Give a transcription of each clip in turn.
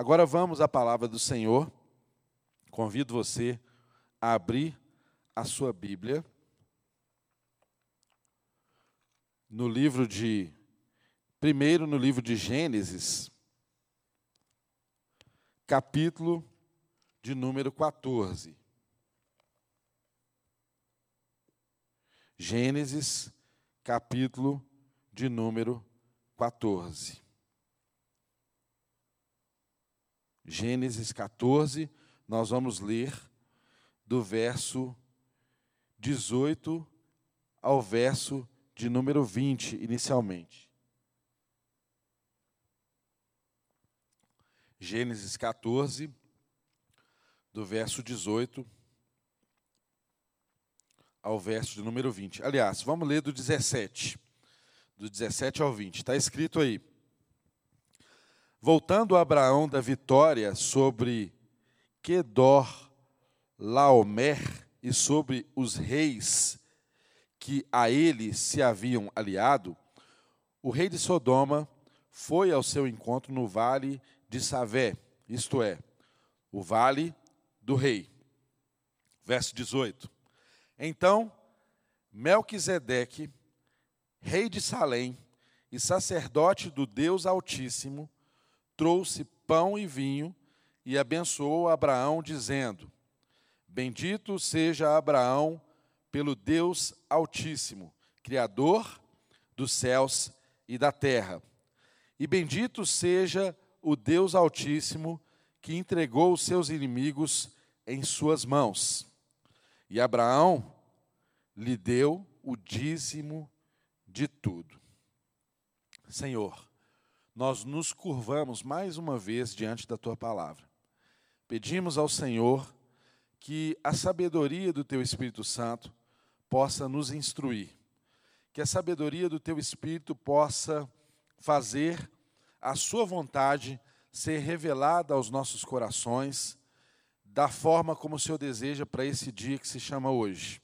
Agora vamos à palavra do Senhor. Convido você a abrir a sua Bíblia no livro de primeiro no livro de Gênesis, capítulo de número 14. Gênesis, capítulo de número 14. Gênesis 14, nós vamos ler do verso 18 ao verso de número 20, inicialmente. Gênesis 14, do verso 18 ao verso de número 20. Aliás, vamos ler do 17. Do 17 ao 20. Está escrito aí. Voltando Abraão da vitória sobre Kedor Laomer e sobre os reis que a ele se haviam aliado, o rei de Sodoma foi ao seu encontro no vale de Savé, isto é, o vale do rei. Verso 18. Então, Melquisedeque, rei de Salém e sacerdote do Deus Altíssimo, trouxe pão e vinho e abençoou Abraão, dizendo: Bendito seja Abraão pelo Deus Altíssimo, Criador dos céus e da terra. E bendito seja o Deus Altíssimo, que entregou os seus inimigos em suas mãos. E Abraão lhe deu o dízimo de tudo. Senhor, nós nos curvamos mais uma vez diante da tua palavra. Pedimos ao Senhor que a sabedoria do teu Espírito Santo possa nos instruir, que a sabedoria do teu Espírito possa fazer a sua vontade ser revelada aos nossos corações, da forma como o Senhor deseja para esse dia que se chama hoje.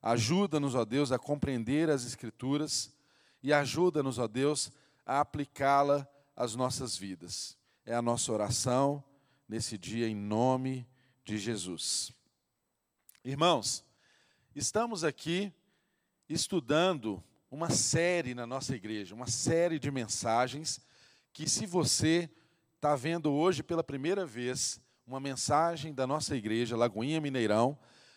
Ajuda-nos, ó Deus, a compreender as Escrituras e ajuda-nos, ó Deus, a aplicá-la às nossas vidas. É a nossa oração nesse dia em nome de Jesus. Irmãos, estamos aqui estudando uma série na nossa igreja, uma série de mensagens que, se você está vendo hoje pela primeira vez uma mensagem da nossa igreja, Lagoinha Mineirão,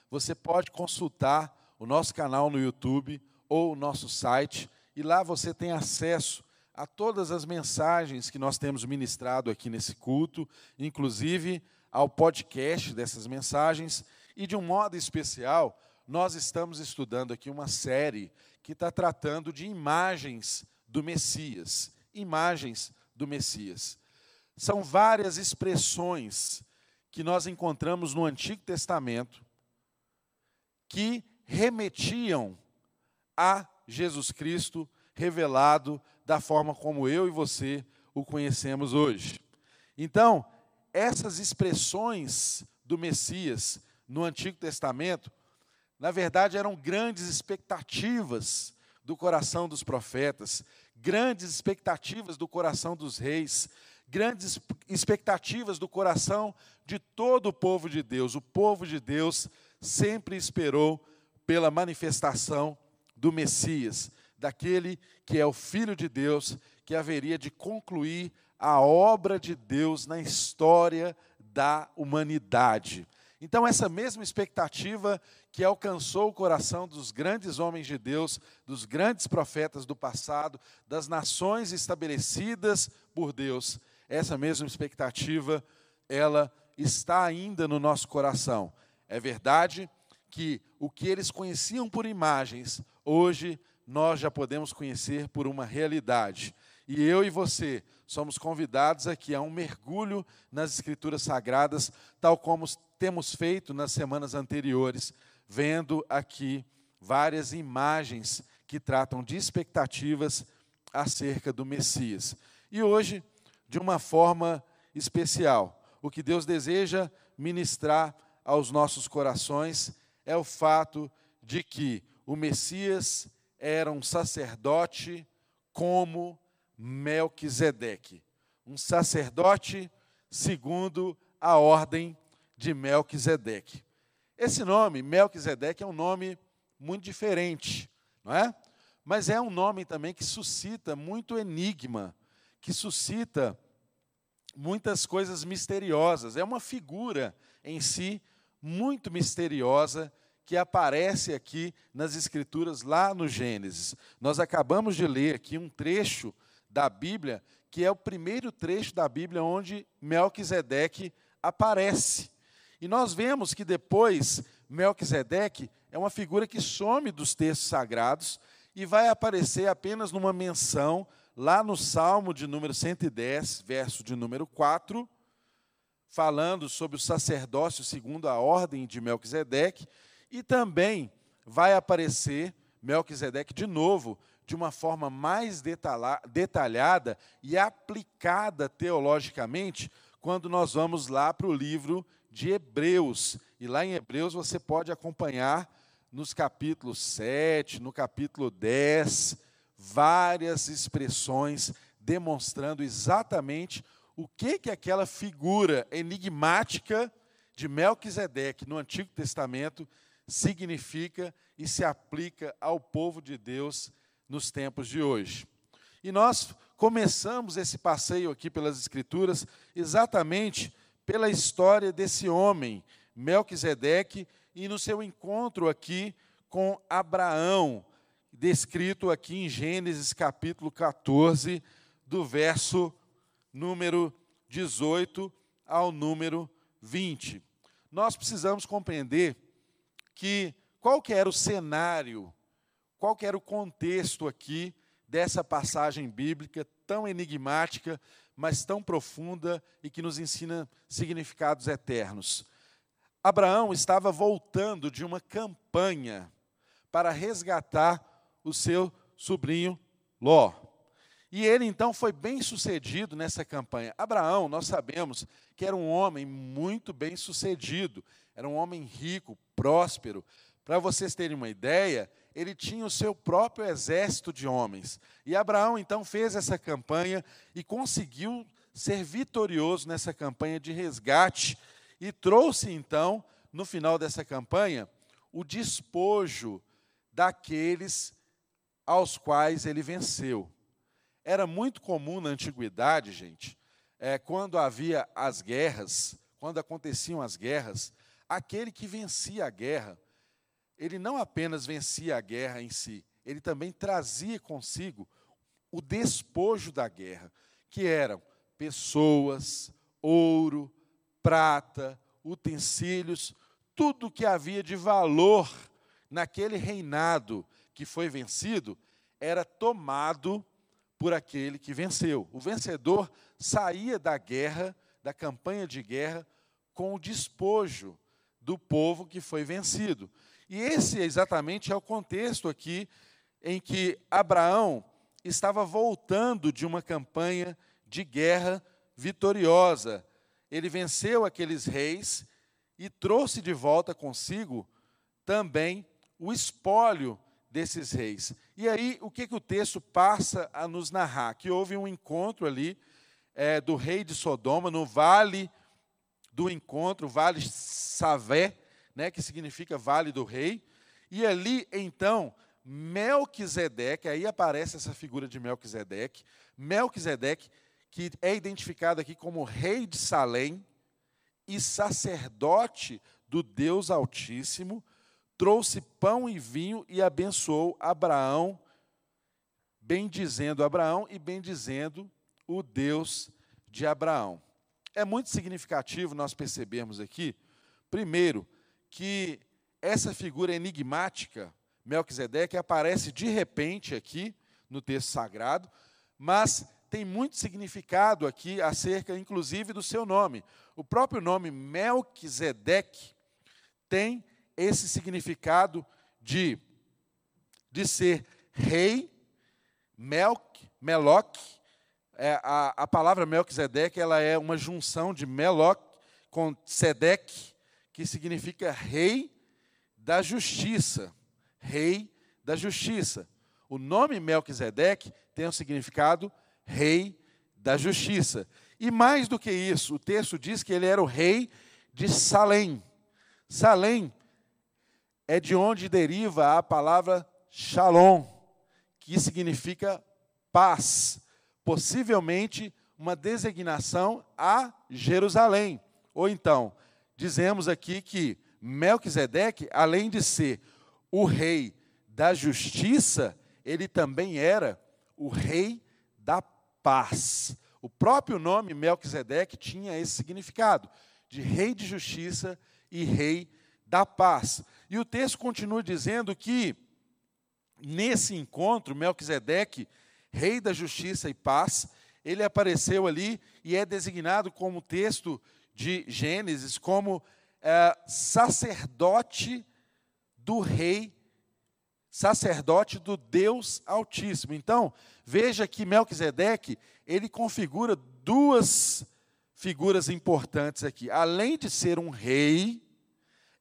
você pode consultar o nosso canal no YouTube ou o nosso site, e lá você tem acesso a todas as mensagens que nós temos ministrado aqui nesse culto, inclusive ao podcast dessas mensagens, e de um modo especial, nós estamos estudando aqui uma série que está tratando de imagens do Messias. Imagens do Messias. São várias expressões que nós encontramos no Antigo Testamento que remetiam a Jesus Cristo revelado da forma como eu e você o conhecemos hoje. Então, essas expressões do Messias no Antigo Testamento, na verdade, eram grandes expectativas do coração dos profetas, grandes expectativas do coração dos reis, grandes expectativas do coração de todo o povo de Deus. O povo de Deus sempre esperou pela manifestação do Messias, daquele que é o Filho de Deus, que haveria de concluir a obra de Deus na história da humanidade. Então, essa mesma expectativa que alcançou o coração dos grandes homens de Deus, dos grandes profetas do passado, das nações estabelecidas por Deus, essa mesma expectativa, ela está ainda no nosso coração. É verdade que o que eles conheciam por imagens, hoje nós já podemos conhecer por uma realidade. E eu e você somos convidados aqui a um mergulho nas Escrituras Sagradas, tal como temos feito nas semanas anteriores, vendo aqui várias imagens que tratam de expectativas acerca do Messias. E hoje, de uma forma especial, o que Deus deseja ministrar aos nossos corações é o fato de que o Messias era um sacerdote como Melquisedeque, um sacerdote segundo a ordem de Melquisedeque. Esse nome, Melquisedeque, é um nome muito diferente, não é? Mas é um nome também que suscita muito enigma, que suscita muitas coisas misteriosas. É uma figura em si muito misteriosa que aparece aqui nas Escrituras, lá no Gênesis. Nós acabamos de ler aqui um trecho da Bíblia, que é o primeiro trecho da Bíblia onde Melquisedeque aparece. E nós vemos que depois Melquisedeque é uma figura que some dos textos sagrados e vai aparecer apenas numa menção lá no Salmo de número 110, verso de número 4, falando sobre o sacerdócio segundo a ordem de Melquisedeque, e também vai aparecer Melquisedeque de novo, de uma forma mais detalhada e aplicada teologicamente, quando nós vamos lá para o livro de Hebreus. E lá em Hebreus você pode acompanhar nos capítulos 7, no capítulo 10, várias expressões demonstrando exatamente o que que aquela figura enigmática de Melquisedeque no Antigo Testamento significa e se aplica ao povo de Deus nos tempos de hoje. E nós começamos esse passeio aqui pelas Escrituras exatamente pela história desse homem, Melquisedeque, e no seu encontro aqui com Abraão, descrito aqui em Gênesis capítulo 14, do verso número 18 ao número 20. Nós precisamos compreender que qual que era o cenário, qual que era o contexto aqui dessa passagem bíblica tão enigmática, mas tão profunda e que nos ensina significados eternos. Abraão estava voltando de uma campanha para resgatar o seu sobrinho Ló. E ele então foi bem sucedido nessa campanha. Abraão, nós sabemos que era um homem muito bem sucedido, era um homem rico, próspero. Para vocês terem uma ideia, ele tinha o seu próprio exército de homens. E Abraão então fez essa campanha e conseguiu ser vitorioso nessa campanha de resgate e trouxe então, no final dessa campanha, o despojo daqueles aos quais ele venceu. Era muito comum na antiguidade, gente, é, quando havia as guerras, quando aconteciam as guerras, aquele que vencia a guerra, ele não apenas vencia a guerra em si, ele também trazia consigo o despojo da guerra, que eram pessoas, ouro, prata, utensílios, tudo que havia de valor naquele reinado que foi vencido era tomado por aquele que venceu. O vencedor saía da guerra, da campanha de guerra, com o despojo do povo que foi vencido. E esse exatamente é o contexto aqui em que Abraão estava voltando de uma campanha de guerra vitoriosa. Ele venceu aqueles reis e trouxe de volta consigo também o espólio desses reis. E aí, o que, que o texto passa a nos narrar? Que houve um encontro ali é, do rei de Sodoma, no vale do encontro, vale Savé, né, que significa vale do rei. E ali, então, Melquisedeque, aí aparece essa figura de Melquisedeque, Melquisedeque, que é identificado aqui como rei de Salém e sacerdote do Deus Altíssimo, trouxe pão e vinho e abençoou Abraão, bendizendo Abraão e bendizendo o Deus de Abraão. É muito significativo nós percebermos aqui, primeiro, que essa figura enigmática, Melquisedeque, aparece de repente aqui no texto sagrado, mas tem muito significado aqui acerca, inclusive, do seu nome. O próprio nome Melquisedeque tem esse significado de, de ser rei, Melk, Meloc. É, a, a palavra Melquisedeque ela é uma junção de Meloc com Sedeque, que significa rei da justiça. Rei da justiça. O nome Melquisedeque tem o um significado rei da justiça. E mais do que isso, o texto diz que ele era o rei de Salém. Salém é de onde deriva a palavra Shalom, que significa paz, possivelmente uma designação a Jerusalém. Ou então, dizemos aqui que Melquisedeque, além de ser o rei da justiça, ele também era o rei da paz. O próprio nome Melquisedeque tinha esse significado, de rei de justiça e rei da paz. E o texto continua dizendo que nesse encontro, Melquisedeque, rei da justiça e paz, ele apareceu ali e é designado como texto de Gênesis como é, sacerdote do rei, sacerdote do Deus Altíssimo. Então, veja que Melquisedeque, ele configura duas figuras importantes aqui. Além de ser um rei,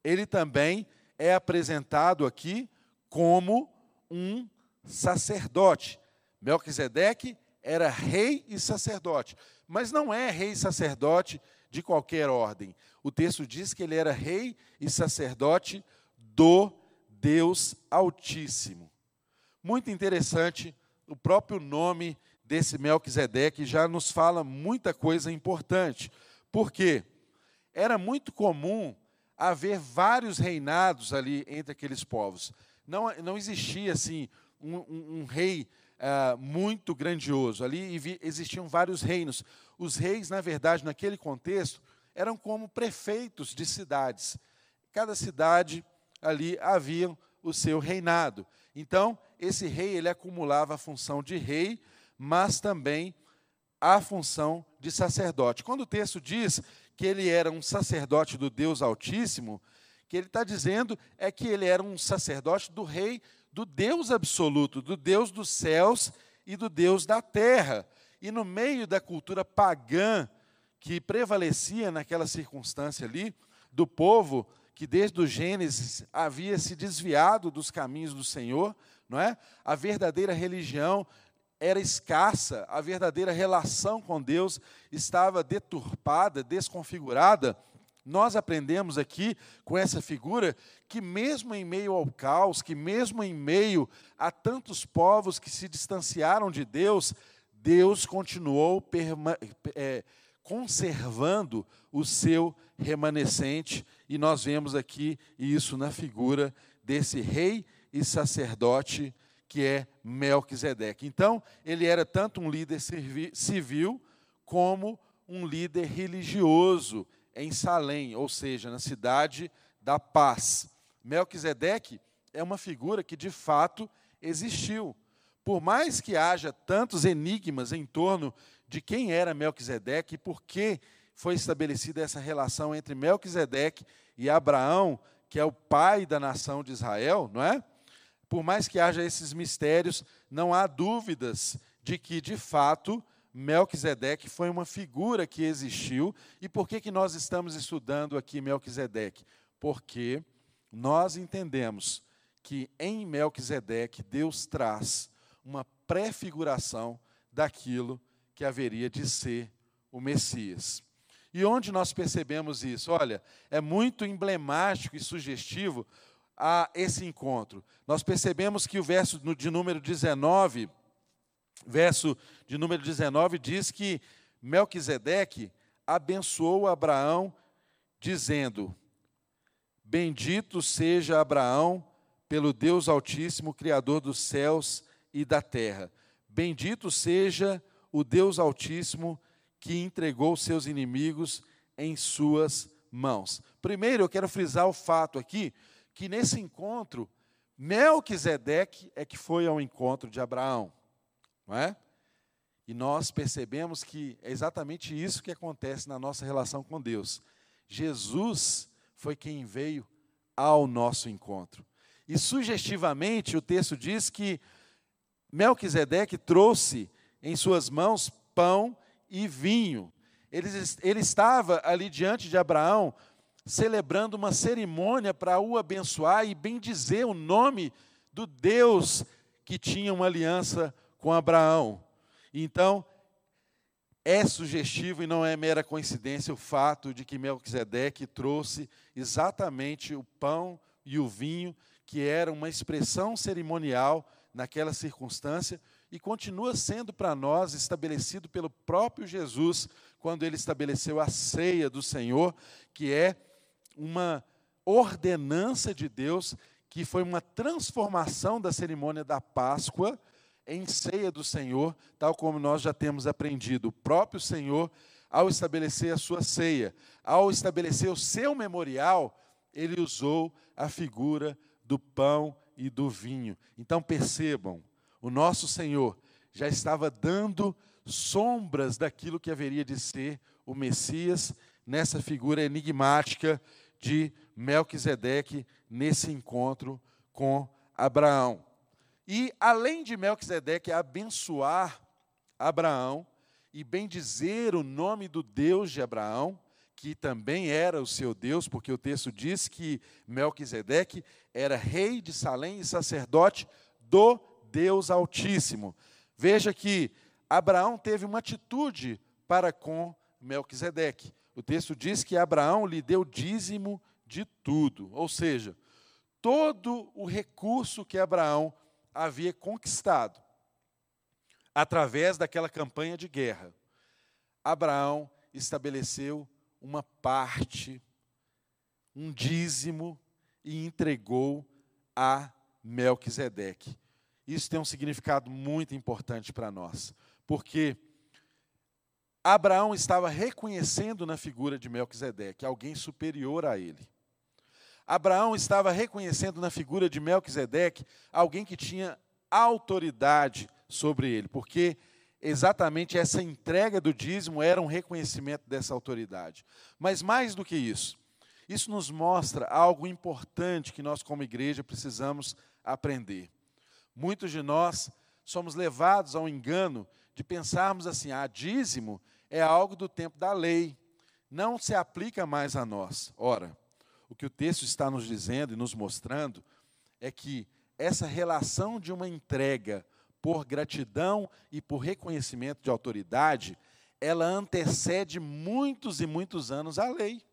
ele também é apresentado aqui como um sacerdote. Melquisedeque era rei e sacerdote, mas não é rei e sacerdote de qualquer ordem. O texto diz que ele era rei e sacerdote do Deus Altíssimo. Muito interessante, o próprio nome desse Melquisedeque já nos fala muita coisa importante. Porque era muito comum haver vários reinados ali entre aqueles povos. Não, não existia assim um, um, um rei uh, muito grandioso. Ali existiam vários reinos. Os reis, na verdade, naquele contexto, eram como prefeitos de cidades. Cada cidade ali havia o seu reinado. Então, esse rei ele acumulava a função de rei, mas também a função de sacerdote. Quando o texto diz que ele era um sacerdote do Deus Altíssimo, que ele está dizendo é que ele era um sacerdote do rei, do Deus absoluto, do Deus dos céus e do Deus da terra. E no meio da cultura pagã que prevalecia naquela circunstância ali, do povo que desde o Gênesis havia se desviado dos caminhos do Senhor, não é? A verdadeira religião era escassa, a verdadeira relação com Deus estava deturpada, desconfigurada. Nós aprendemos aqui com essa figura que, mesmo em meio ao caos, que mesmo em meio a tantos povos que se distanciaram de Deus, Deus continuou é, conservando o seu remanescente, e nós vemos aqui isso na figura desse rei e sacerdote que é Melquisedeque. Então, ele era tanto um líder civil como um líder religioso em Salém, ou seja, na cidade da paz. Melquisedeque é uma figura que de fato existiu. Por mais que haja tantos enigmas em torno de quem era Melquisedeque e por que foi estabelecida essa relação entre Melquisedeque e Abraão, que é o pai da nação de Israel, não é? por mais que haja esses mistérios, não há dúvidas de que, de fato, Melquisedeque foi uma figura que existiu. E por que, que nós estamos estudando aqui Melquisedeque? Porque nós entendemos que em Melquisedeque Deus traz uma prefiguração daquilo que haveria de ser o Messias. E onde nós percebemos isso? Olha, é muito emblemático e sugestivo a esse encontro. Nós percebemos que o verso de número 19, verso de número 19 diz que Melquisedeque abençoou Abraão dizendo: Bendito seja Abraão pelo Deus Altíssimo, criador dos céus e da terra. Bendito seja o Deus Altíssimo que entregou seus inimigos em suas mãos. Primeiro, eu quero frisar o fato aqui que nesse encontro, Melquisedeque é que foi ao encontro de Abraão, não é? E nós percebemos que é exatamente isso que acontece na nossa relação com Deus. Jesus foi quem veio ao nosso encontro. E sugestivamente o texto diz que Melquisedeque trouxe em suas mãos pão e vinho. Ele, ele estava ali diante de Abraão celebrando uma cerimônia para o abençoar e bendizer o nome do Deus que tinha uma aliança com Abraão. Então, É sugestivo e não é mera coincidência o fato de que Melquisedeque trouxe exatamente o pão e o vinho, que era uma expressão cerimonial naquela circunstância e continua sendo para nós estabelecido pelo próprio Jesus quando ele estabeleceu a ceia do Senhor, que é uma ordenança de Deus, que foi uma transformação da cerimônia da Páscoa em ceia do Senhor, tal como nós já temos aprendido. O próprio Senhor, ao estabelecer a sua ceia, ao estabelecer o seu memorial, ele usou a figura do pão e do vinho. Então percebam, o nosso Senhor já estava dando sombras daquilo que haveria de ser o Messias nessa figura enigmática de Melquisedeque nesse encontro com Abraão. E além de Melquisedeque abençoar Abraão e bendizer o nome do Deus de Abraão, que também era o seu Deus, porque o texto diz que Melquisedeque era rei de Salém e sacerdote do Deus Altíssimo. Veja que Abraão teve uma atitude para com Melquisedeque. O texto diz que Abraão lhe deu dízimo de tudo, ou seja, todo o recurso que Abraão havia conquistado através daquela campanha de guerra. Abraão estabeleceu uma parte, um dízimo e entregou a Melquisedeque. Isso tem um significado muito importante para nós, porque Abraão estava reconhecendo na figura de Melquisedeque alguém superior a ele. Abraão estava reconhecendo na figura de Melquisedeque alguém que tinha autoridade sobre ele, porque exatamente essa entrega do dízimo era um reconhecimento dessa autoridade. Mas mais do que isso, isso nos mostra algo importante que nós, como igreja, precisamos aprender. Muitos de nós somos levados ao engano de pensarmos assim: ah, dízimo é algo do tempo da lei, não se aplica mais a nós. Ora, o que o texto está nos dizendo e nos mostrando é que essa relação de uma entrega por gratidão e por reconhecimento de autoridade, ela antecede muitos e muitos anos a lei.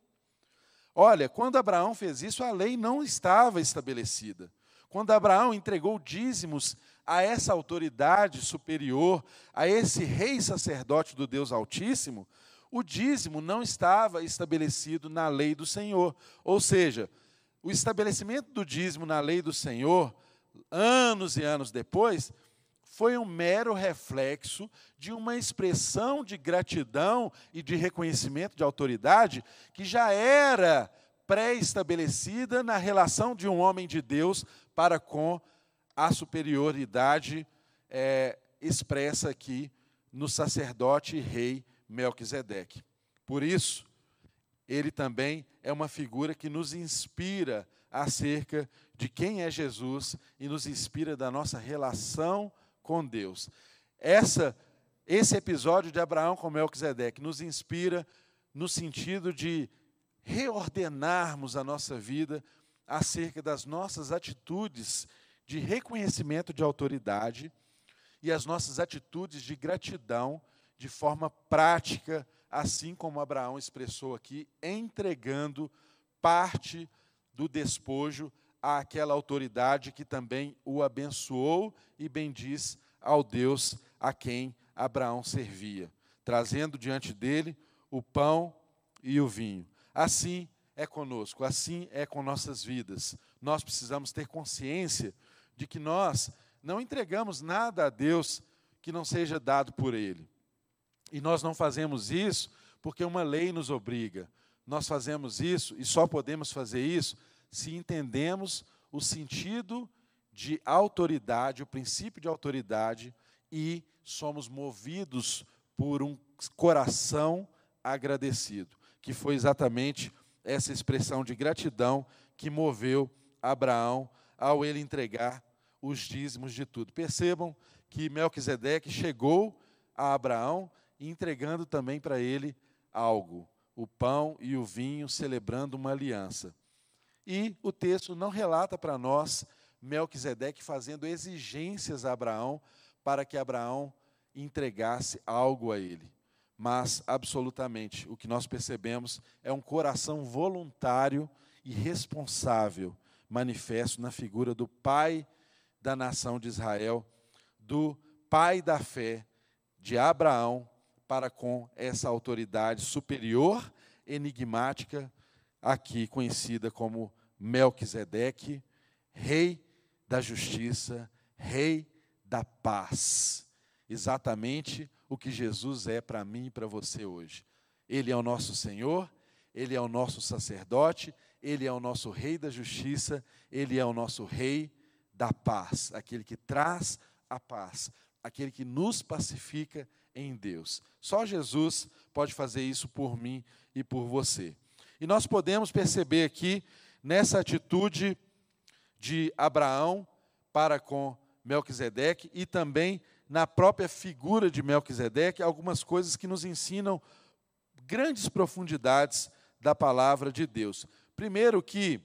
Olha, quando Abraão fez isso, a lei não estava estabelecida. Quando Abraão entregou dízimos a essa autoridade superior, a esse rei sacerdote do Deus Altíssimo, o dízimo não estava estabelecido na lei do Senhor. Ou seja, o estabelecimento do dízimo na lei do Senhor, anos e anos depois, foi um mero reflexo de uma expressão de gratidão e de reconhecimento de autoridade que já era pré-estabelecida na relação de um homem de Deus para com a superioridade é, expressa aqui no sacerdote e rei Melquisedeque. Por isso, ele também é uma figura que nos inspira acerca de quem é Jesus e nos inspira da nossa relação com Deus. Essa, esse episódio de Abraão com Melquisedeque nos inspira no sentido de reordenarmos a nossa vida acerca das nossas atitudes de reconhecimento de autoridade e as nossas atitudes de gratidão de forma prática, assim como Abraão expressou aqui, entregando parte do despojo àquela autoridade que também o abençoou e bendiz ao Deus a quem Abraão servia, trazendo diante dele o pão e o vinho. Assim é conosco, assim é com nossas vidas. Nós precisamos ter consciência de que nós não entregamos nada a Deus que não seja dado por Ele. E nós não fazemos isso porque uma lei nos obriga. Nós fazemos isso e só podemos fazer isso se entendemos o sentido de autoridade, o princípio de autoridade e somos movidos por um coração agradecido que foi exatamente essa expressão de gratidão que moveu Abraão ao ele entregar os dízimos de tudo. Percebam que Melquisedeque chegou a Abraão entregando também para ele algo, o pão e o vinho, celebrando uma aliança. E o texto não relata para nós Melquisedeque fazendo exigências a Abraão para que Abraão entregasse algo a ele. mas absolutamente o que nós percebemos é um coração voluntário e responsável, manifesto na figura do pai da nação de Israel, do pai da fé de Abraão para com essa autoridade superior, enigmática, aqui conhecida como Melquisedeque, rei da justiça, rei da paz. Exatamente o que Jesus é para mim e para você hoje. Ele é o nosso Senhor, ele é o nosso sacerdote, ele é o nosso rei da justiça, ele é o nosso rei da paz, aquele que traz a paz, aquele que nos pacifica em Deus. Só Jesus pode fazer isso por mim e por você. E nós podemos perceber aqui, nessa atitude de Abraão para com Melquisedeque e também na própria figura de Melquisedeque, algumas coisas que nos ensinam grandes profundidades da palavra de Deus. Primeiro que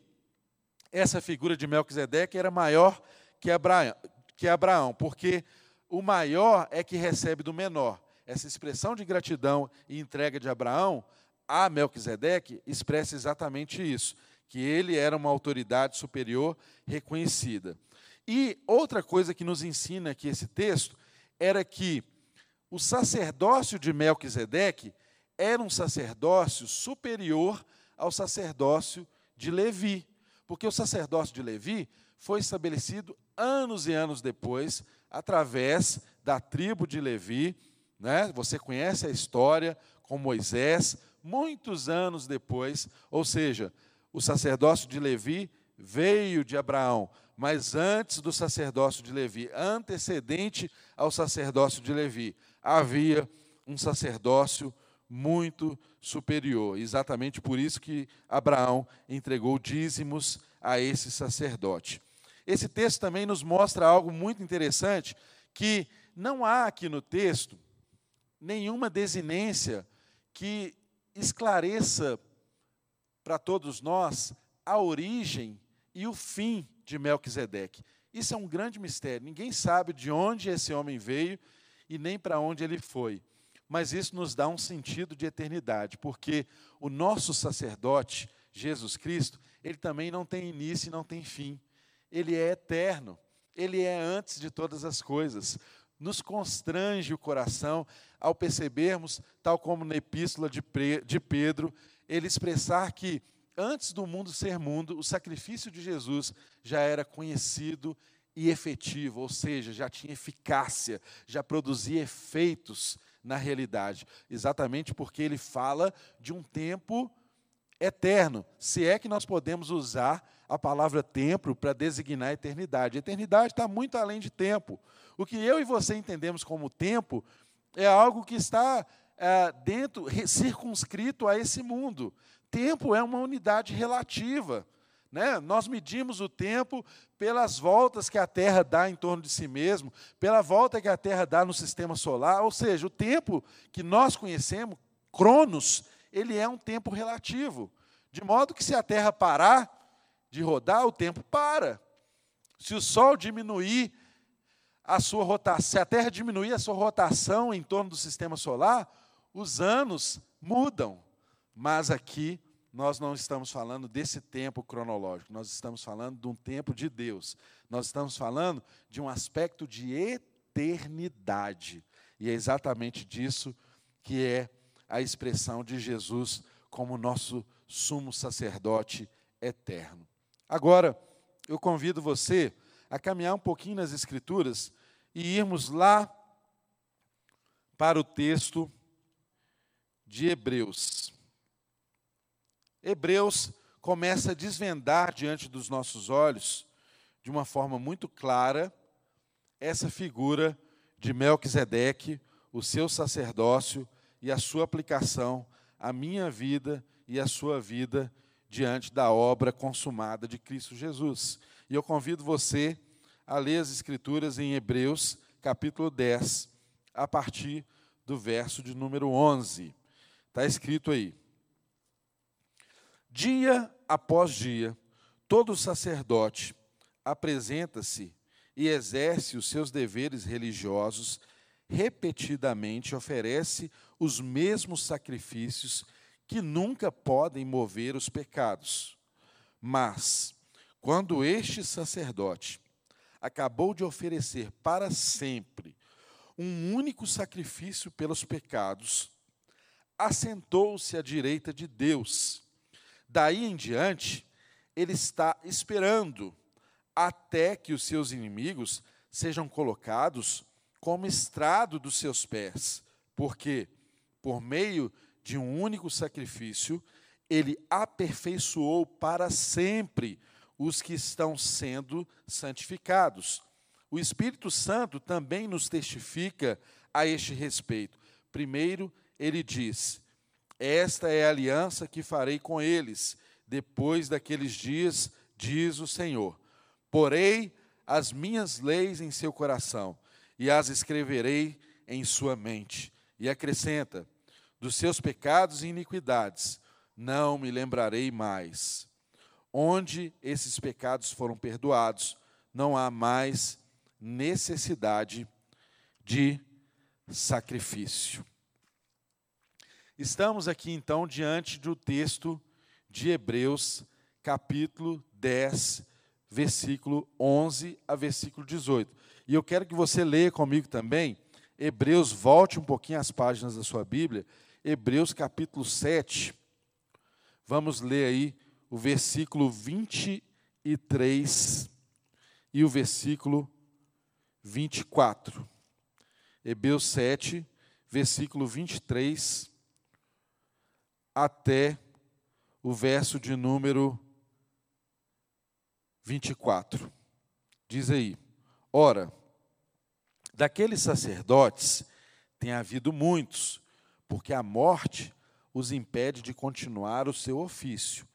essa figura de Melquisedeque era maior que Abraão, que Abraão, porque o maior é que recebe do menor. Essa expressão de gratidão e entrega de Abraão a Melquisedeque expressa exatamente isso, que ele era uma autoridade superior reconhecida. E outra coisa que nos ensina aqui esse texto era que o sacerdócio de Melquisedeque era um sacerdócio superior ao sacerdócio de Levi, porque o sacerdócio de Levi foi estabelecido anos e anos depois, através da tribo de Levi. Né? Você conhece a história com Moisés, muitos anos depois, ou seja, o sacerdócio de Levi veio de Abraão, mas antes do sacerdócio de Levi, antecedente ao sacerdócio de Levi, havia um sacerdócio muito superior. Exatamente por isso que Abraão entregou dízimos a esse sacerdote. Esse texto também nos mostra algo muito interessante, que não há aqui no texto nenhuma desinência que esclareça para todos nós a origem e o fim de Melquisedeque. Isso é um grande mistério. Ninguém sabe de onde esse homem veio e nem para onde ele foi. Mas isso nos dá um sentido de eternidade, porque o nosso sacerdote, Jesus Cristo, ele também não tem início e não tem fim. Ele é eterno. Ele é antes de todas as coisas. Nos constrange o coração ao percebermos, tal como na epístola de Pedro, ele expressar que antes do mundo ser mundo, o sacrifício de Jesus já era conhecido e efetivo, ou seja, já tinha eficácia, já produzia efeitos na realidade, exatamente porque ele fala de um tempo eterno, se é que nós podemos usar a palavra tempo para designar a eternidade. A eternidade está muito além de tempo. O que eu e você entendemos como tempo é algo que está é, dentro, circunscrito a esse mundo. Tempo é uma unidade relativa. Né? Nós medimos o tempo pelas voltas que a Terra dá em torno de si mesmo, pela volta que a Terra dá no sistema solar, ou seja, o tempo que nós conhecemos, Cronos, ele é um tempo relativo. De modo que se a Terra parar de rodar, o tempo para. Se o Sol diminuir a sua rotação, se a Terra diminuir a sua rotação em torno do sistema solar, os anos mudam. Mas aqui nós não estamos falando desse tempo cronológico, nós estamos falando de um tempo de Deus. Nós estamos falando de um aspecto de eternidade. E é exatamente disso que é a expressão de Jesus como nosso sumo sacerdote eterno. Agora, eu convido você a caminhar um pouquinho nas Escrituras e irmos lá para o texto de Hebreus. Hebreus começa a desvendar diante dos nossos olhos, de uma forma muito clara, essa figura de Melquisedeque, o seu sacerdócio e a sua aplicação à minha vida e à sua vida diante da obra consumada de Cristo Jesus. E eu convido você a ler as Escrituras em Hebreus, capítulo 10, a partir do verso de número 11. Está escrito aí. Dia após dia, todo sacerdote apresenta-se e exerce os seus deveres religiosos, repetidamente oferece os mesmos sacrifícios que nunca podem mover os pecados. Mas, quando este sacerdote acabou de oferecer para sempre um único sacrifício pelos pecados, assentou-se à direita de Deus. Daí em diante, ele está esperando até que os seus inimigos sejam colocados como estrado dos seus pés, porque, por meio de um único sacrifício, ele aperfeiçoou para sempre os que estão sendo santificados. O Espírito Santo também nos testifica a este respeito. Primeiro, ele diz: Esta é a aliança que farei com eles depois daqueles dias, diz o Senhor. Porei as minhas leis em seu coração e as escreverei em sua mente. E acrescenta: dos seus pecados e iniquidades não me lembrarei mais. Onde esses pecados foram perdoados, não há mais necessidade de sacrifício. Estamos aqui então diante do texto de Hebreus, capítulo 10, versículo 11 a versículo 18. E eu quero que você leia comigo também, Hebreus, volte um pouquinho as páginas da sua Bíblia, Hebreus capítulo 7. Vamos ler aí o versículo 23 e o versículo 24. Hebreus 7, versículo 23 até o verso de número 24. Diz aí: Ora, daqueles sacerdotes tem havido muitos, porque a morte os impede de continuar o seu ofício.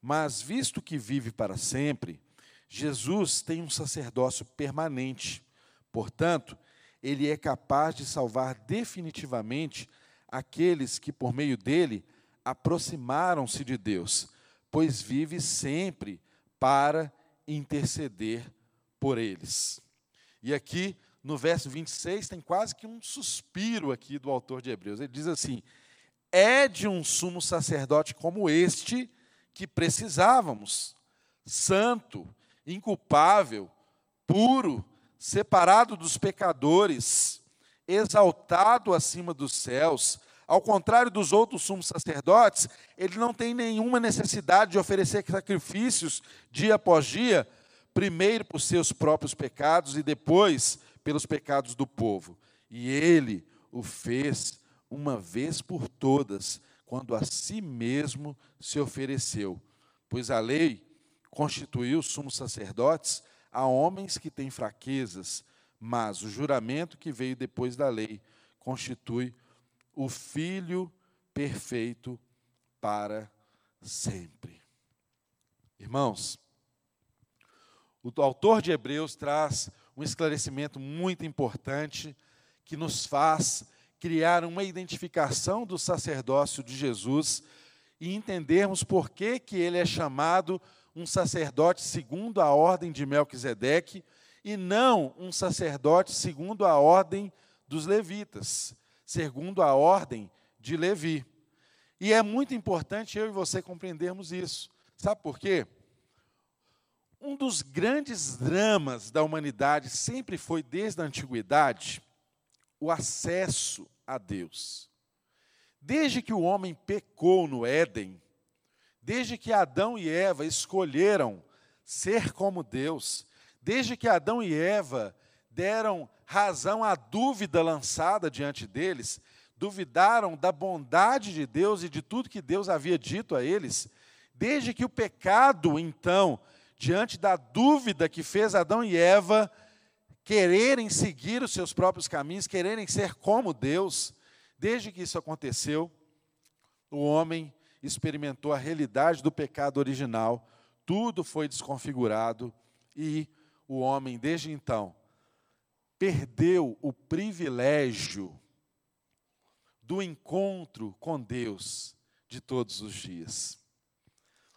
Mas, visto que vive para sempre, Jesus tem um sacerdócio permanente. Portanto, ele é capaz de salvar definitivamente aqueles que, por meio dele, aproximaram-se de Deus, pois vive sempre para interceder por eles. E aqui, no verso 26, tem quase que um suspiro aqui do autor de Hebreus. Ele diz assim: É de um sumo sacerdote como este que precisávamos, santo, inculpável, puro, separado dos pecadores, exaltado acima dos céus. Ao contrário dos outros sumos sacerdotes, ele não tem nenhuma necessidade de oferecer sacrifícios dia após dia, primeiro por seus próprios pecados e depois pelos pecados do povo. E ele o fez uma vez por todas, quando a si mesmo se ofereceu. Pois a lei constituiu sumos sacerdotes a homens que têm fraquezas, mas o juramento que veio depois da lei constitui o Filho perfeito para sempre. Irmãos, o autor de Hebreus traz um esclarecimento muito importante que nos faz criar uma identificação do sacerdócio de Jesus e entendermos por que, que ele é chamado um sacerdote segundo a ordem de Melquisedeque e não um sacerdote segundo a ordem dos levitas, segundo a ordem de Levi. E é muito importante eu e você compreendermos isso. Sabe por quê? Um dos grandes dramas da humanidade sempre foi, desde a antiguidade, o acesso a Deus. Desde que o homem pecou no Éden, Desde que Adão e Eva escolheram ser como Deus, desde que Adão e Eva deram razão à dúvida lançada diante deles, duvidaram da bondade de Deus e de tudo que Deus havia dito a eles, desde que o pecado, então, diante da dúvida que fez Adão e Eva quererem seguir os seus próprios caminhos, quererem ser como Deus, desde que isso aconteceu, o homem experimentou a realidade do pecado original, tudo foi desconfigurado e o homem, desde então, perdeu o privilégio do encontro com Deus de todos os dias.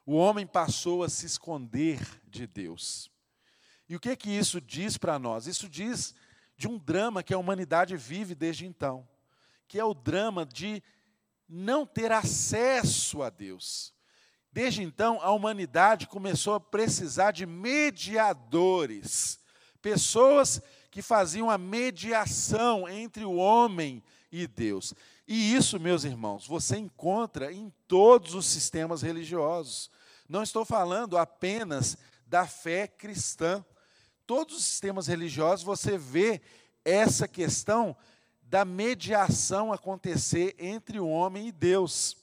O homem passou a se esconder de Deus. E o que é que isso diz para nós? Isso diz de um drama que a humanidade vive desde então, que é o drama de não ter acesso a Deus. Desde então, a humanidade começou a precisar de mediadores, pessoas que faziam a mediação entre o homem e Deus. E isso, meus irmãos, você encontra em todos os sistemas religiosos. Não estou falando apenas da fé cristã. Todos os sistemas religiosos você vê essa questão da mediação acontecer entre o homem e Deus.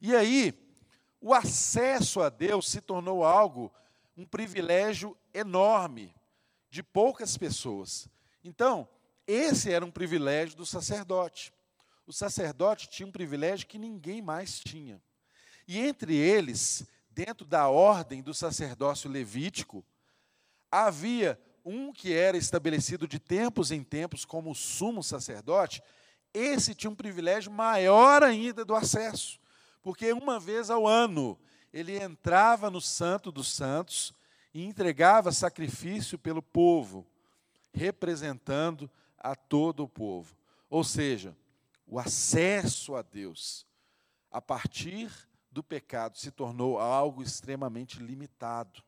E aí, o acesso a Deus se tornou algo, um privilégio enorme, de poucas pessoas. Então, esse era um privilégio do sacerdote. O sacerdote tinha um privilégio que ninguém mais tinha. E entre eles, dentro da ordem do sacerdócio levítico, havia um que era estabelecido de tempos em tempos como sumo sacerdote, esse tinha um privilégio maior ainda do acesso porque uma vez ao ano ele entrava no Santo dos Santos e entregava sacrifício pelo povo, representando a todo o povo. Ou seja, o acesso a Deus, a partir do pecado, se tornou algo extremamente limitado.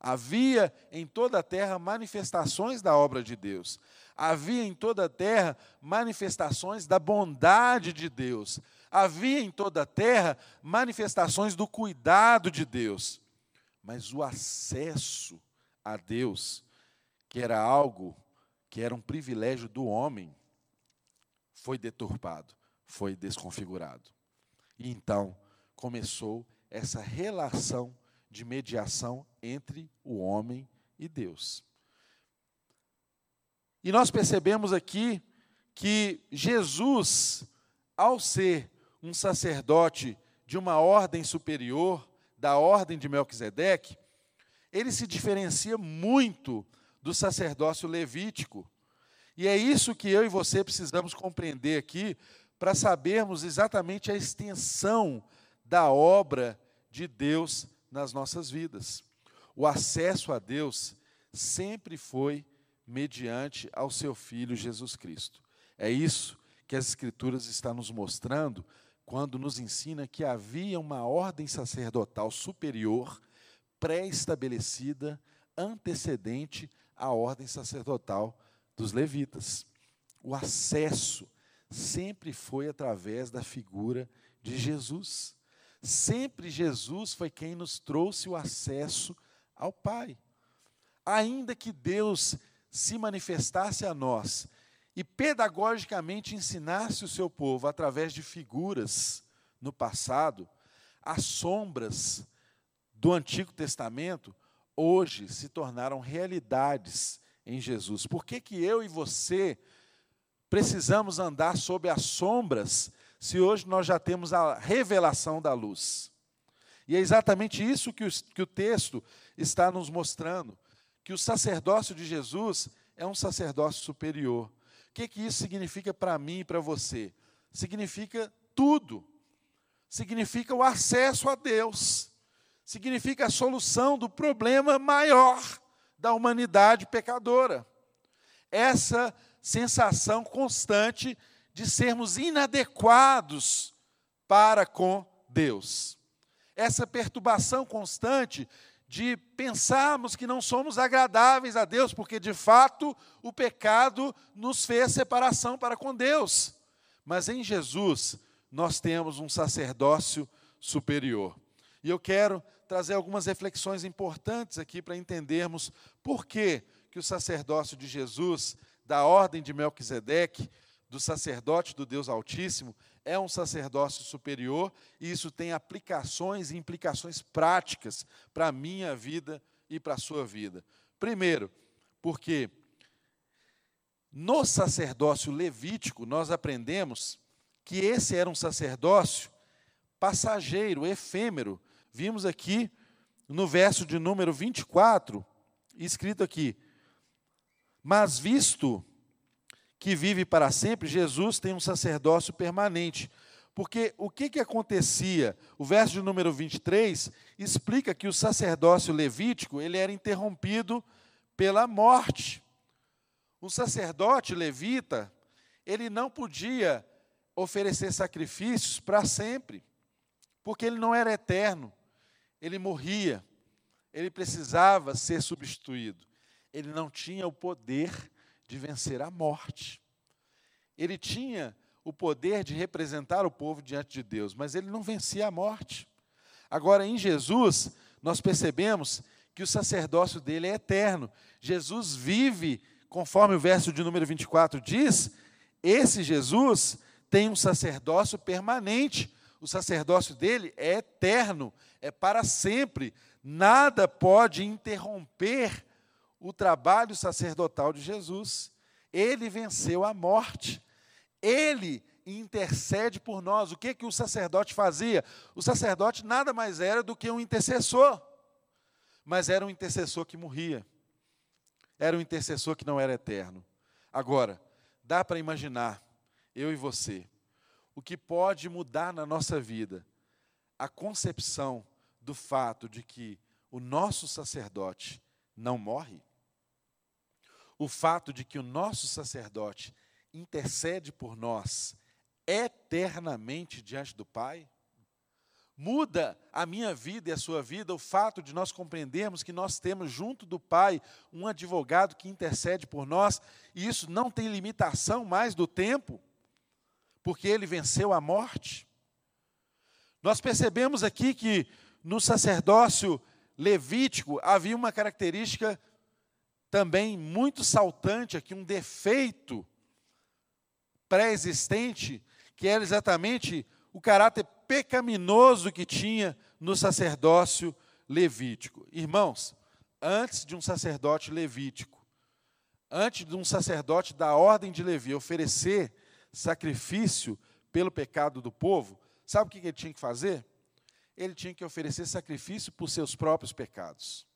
Havia em toda a terra manifestações da obra de Deus. Havia em toda a terra manifestações da bondade de Deus havia em toda a terra manifestações do cuidado de Deus. Mas o acesso a Deus, que era algo que era um privilégio do homem, foi deturpado, foi desconfigurado. E então começou essa relação de mediação entre o homem e Deus. E nós percebemos aqui que Jesus, ao ser um sacerdote de uma ordem superior, da ordem de Melquisedeque, ele se diferencia muito do sacerdócio levítico. E é isso que eu e você precisamos compreender aqui para sabermos exatamente a extensão da obra de Deus nas nossas vidas. O acesso a Deus sempre foi mediante ao seu filho Jesus Cristo. É isso que as escrituras estão nos mostrando quando nos ensina que havia uma ordem sacerdotal superior, pré-estabelecida, antecedente à ordem sacerdotal dos levitas. O acesso sempre foi através da figura de Jesus. Sempre Jesus foi quem nos trouxe o acesso ao Pai. Ainda que Deus se manifestasse a nós e pedagogicamente ensinasse o seu povo através de figuras no passado, as sombras do Antigo Testamento hoje se tornaram realidades em Jesus. Por que, que eu e você precisamos andar sob as sombras se hoje nós já temos a revelação da luz? E é exatamente isso que o, que o texto está nos mostrando: que o sacerdócio de Jesus é um sacerdócio superior que, que isso significa para mim e para você? Significa tudo. Significa o acesso a Deus. Significa a solução do problema maior da humanidade pecadora. Essa sensação constante de sermos inadequados para com Deus. Essa perturbação constante de pensarmos que não somos agradáveis a Deus, porque de fato o pecado nos fez separação para com Deus. Mas em Jesus nós temos um sacerdócio superior. E eu quero trazer algumas reflexões importantes aqui para entendermos por que, que o sacerdócio de Jesus, da ordem de Melquisedeque, do sacerdote do Deus Altíssimo, é um sacerdócio superior e isso tem aplicações e implicações práticas para a minha vida e para a sua vida. Primeiro, porque no sacerdócio levítico nós aprendemos que esse era um sacerdócio passageiro, efêmero. Vimos aqui no verso de número 24, escrito aqui: Mas visto que vive para sempre, Jesus tem um sacerdócio permanente. Porque o que, que acontecia? O verso de número 23 explica que o sacerdócio levítico ele era interrompido pela morte. Um sacerdote levita, ele não podia oferecer sacrifícios para sempre, porque ele não era eterno, ele morria, ele precisava ser substituído. Ele não tinha o poder de vencer a morte. Ele tinha o poder de representar o povo diante de Deus, mas ele não vencia a morte. Agora, em Jesus, nós percebemos que o sacerdócio dele é eterno. Jesus vive, conforme o verso de número 24 diz, esse Jesus tem um sacerdócio permanente. O sacerdócio dele é eterno, é para sempre. Nada pode interromper o trabalho sacerdotal de Jesus. Ele venceu a morte. Ele intercede por nós. O que que o sacerdote fazia? O sacerdote nada mais era do que um intercessor. Mas era um intercessor que morria. Era um intercessor que não era eterno. Agora, dá para imaginar eu e você, o que pode mudar na nossa vida, a concepção do fato de que o nosso sacerdote não morre, o fato de que o nosso sacerdote intercede por nós eternamente diante do Pai, muda a minha vida e a sua vida o fato de nós compreendermos que nós temos junto do Pai um advogado que intercede por nós, e isso não tem limitação mais do tempo porque ele venceu a morte. Nós percebemos aqui que no sacerdócio levítico havia uma característica também muito saltante aqui, um defeito pré-existente, que era exatamente o caráter pecaminoso que tinha no sacerdócio levítico. Irmãos, antes de um sacerdote levítico, antes de um sacerdote da ordem de Levi oferecer sacrifício pelo pecado do povo, sabe o que ele tinha que fazer? Ele tinha que oferecer sacrifício por seus próprios pecados.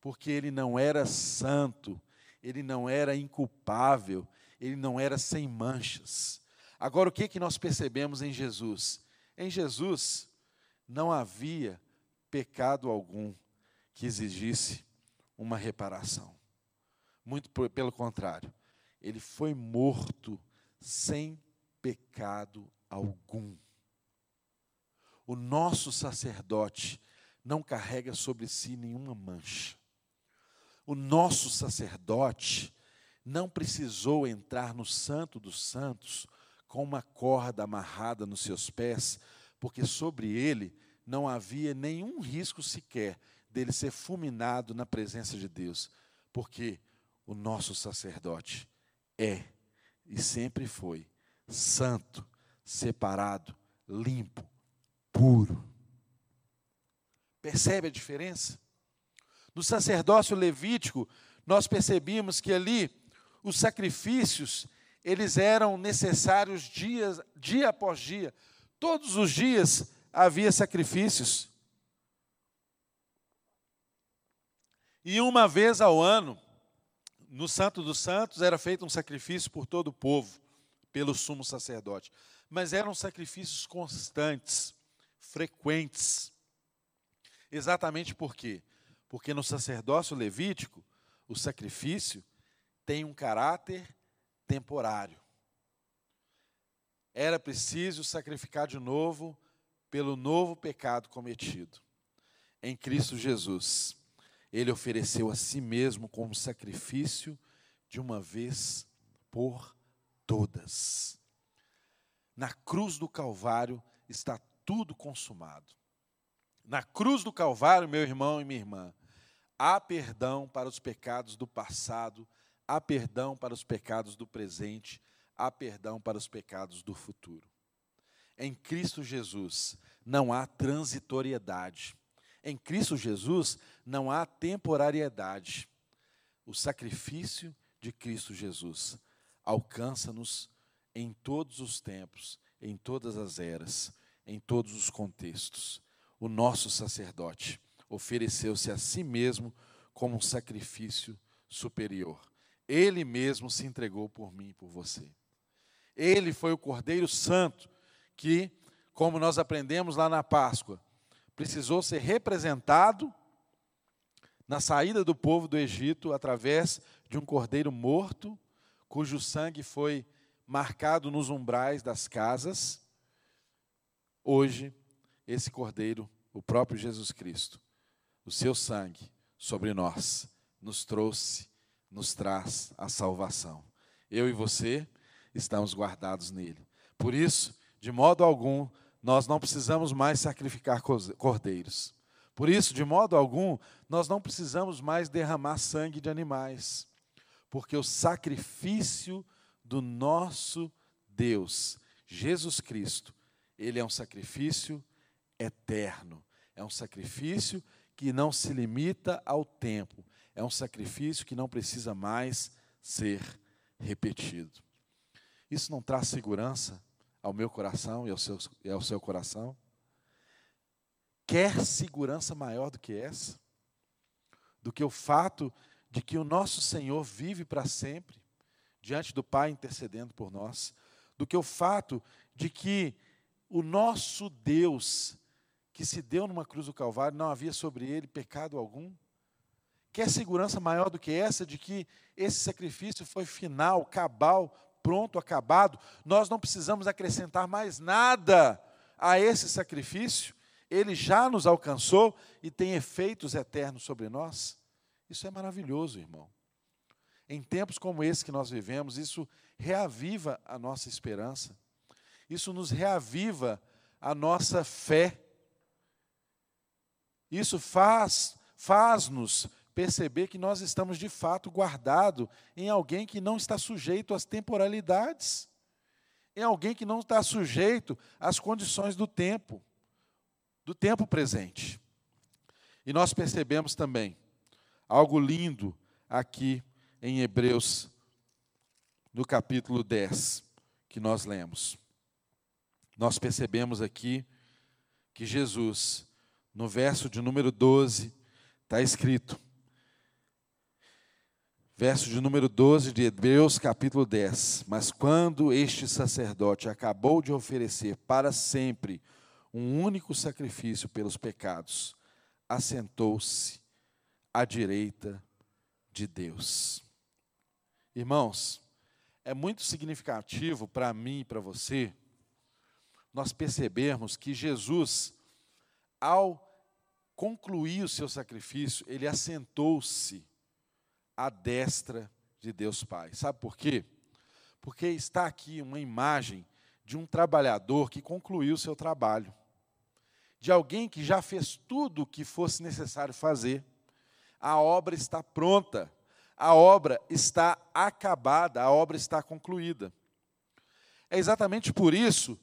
Porque ele não era santo, ele não era inculpável, ele não era sem manchas. Agora, o que, que nós percebemos em Jesus? Em Jesus não havia pecado algum que exigisse uma reparação. Muito pelo contrário, ele foi morto sem pecado algum. O nosso sacerdote não carrega sobre si nenhuma mancha. O nosso sacerdote não precisou entrar no Santo dos Santos com uma corda amarrada nos seus pés, porque sobre ele não havia nenhum risco sequer dele ser fulminado na presença de Deus, porque o nosso sacerdote é e sempre foi santo, separado, limpo, puro. Percebe a diferença? No sacerdócio levítico, nós percebimos que ali os sacrifícios, eles eram necessários dias, dia após dia. Todos os dias havia sacrifícios. E uma vez ao ano, no Santo dos Santos era feito um sacrifício por todo o povo, pelo sumo sacerdote. Mas eram sacrifícios constantes, frequentes. Exatamente por quê? Porque no sacerdócio levítico, o sacrifício tem um caráter temporário. Era preciso sacrificar de novo pelo novo pecado cometido. Em Cristo Jesus ele ofereceu a si mesmo como sacrifício de uma vez por todas. Na cruz do Calvário está tudo consumado. Na cruz do Calvário, meu irmão e minha irmã, há perdão para os pecados do passado, há perdão para os pecados do presente, há perdão para os pecados do futuro. Em Cristo Jesus não há transitoriedade. Em Cristo Jesus não há temporariedade. O sacrifício de Cristo Jesus alcança-nos em todos os tempos, em todas as eras, em todos os contextos. O nosso sacerdote ofereceu-se a si mesmo como um sacrifício superior. Ele mesmo se entregou por mim e por você. Ele foi o Cordeiro Santo que, como nós aprendemos lá na Páscoa, precisou ser representado na saída do povo do Egito através de um cordeiro morto, cujo sangue foi marcado nos umbrais das casas. Hoje, esse cordeiro, o próprio Jesus Cristo, o seu sangue sobre nós, nos trouxe, nos traz a salvação. Eu e você estamos guardados nele. Por isso, de modo algum, nós não precisamos mais sacrificar cordeiros. Por isso, de modo algum, nós não precisamos mais derramar sangue de animais, porque o sacrifício do nosso Deus, Jesus Cristo, ele é um sacrifício eterno, é um sacrifício que não se limita ao tempo, é um sacrifício que não precisa mais ser repetido. Isso não traz segurança ao meu coração e ao seu, e ao seu coração? Quer segurança maior do que essa? Do que o fato de que o nosso Senhor vive para sempre, diante do Pai intercedendo por nós? Do que o fato de que o nosso Deus, que se deu numa cruz do Calvário, não havia sobre ele pecado algum? Quer segurança maior do que essa de que esse sacrifício foi final, cabal, pronto, acabado? Nós não precisamos acrescentar mais nada a esse sacrifício? ele já nos alcançou e tem efeitos eternos sobre nós. Isso é maravilhoso, irmão. Em tempos como esse que nós vivemos, isso reaviva a nossa esperança. Isso nos reaviva a nossa fé. Isso faz faz-nos perceber que nós estamos de fato guardados em alguém que não está sujeito às temporalidades, em alguém que não está sujeito às condições do tempo do tempo presente. E nós percebemos também algo lindo aqui em Hebreus, no capítulo 10, que nós lemos. Nós percebemos aqui que Jesus, no verso de número 12, está escrito, verso de número 12 de Hebreus, capítulo 10: Mas quando este sacerdote acabou de oferecer para sempre um único sacrifício pelos pecados, assentou-se à direita de Deus. Irmãos, é muito significativo para mim e para você nós percebermos que Jesus, ao concluir o seu sacrifício, ele assentou-se à destra de Deus Pai. Sabe por quê? Porque está aqui uma imagem de um trabalhador que concluiu o seu trabalho de alguém que já fez tudo o que fosse necessário fazer. A obra está pronta, a obra está acabada, a obra está concluída. É exatamente por isso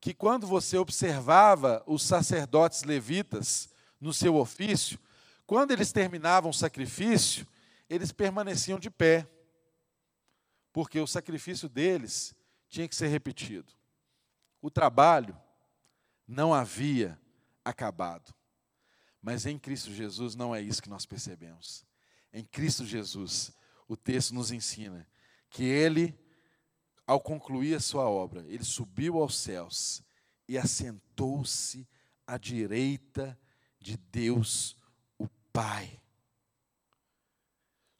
que, quando você observava os sacerdotes levitas no seu ofício, quando eles terminavam o sacrifício, eles permaneciam de pé, porque o sacrifício deles tinha que ser repetido. O trabalho não havia acabado. Mas em Cristo Jesus não é isso que nós percebemos. Em Cristo Jesus, o texto nos ensina que ele, ao concluir a sua obra, ele subiu aos céus e assentou-se à direita de Deus, o Pai.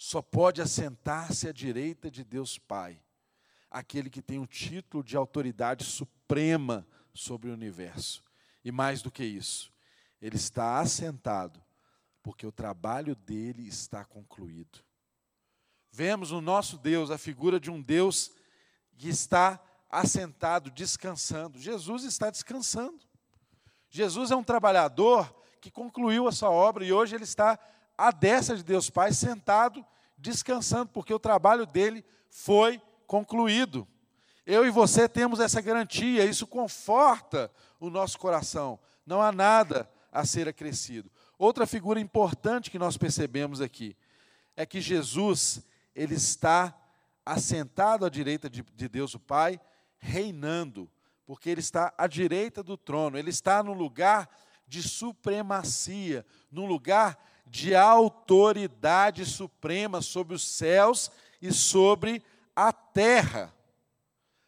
Só pode assentar-se à direita de Deus Pai aquele que tem o título de autoridade suprema sobre o universo. E mais do que isso, ele está assentado, porque o trabalho dele está concluído. Vemos no nosso Deus a figura de um Deus que está assentado, descansando. Jesus está descansando. Jesus é um trabalhador que concluiu a sua obra e hoje ele está à destra de Deus Pai, sentado, descansando, porque o trabalho dele foi concluído. Eu e você temos essa garantia, isso conforta o nosso coração. Não há nada a ser acrescido. Outra figura importante que nós percebemos aqui é que Jesus, ele está assentado à direita de, de Deus o Pai, reinando, porque ele está à direita do trono, ele está no lugar de supremacia, no lugar de autoridade suprema sobre os céus e sobre a terra.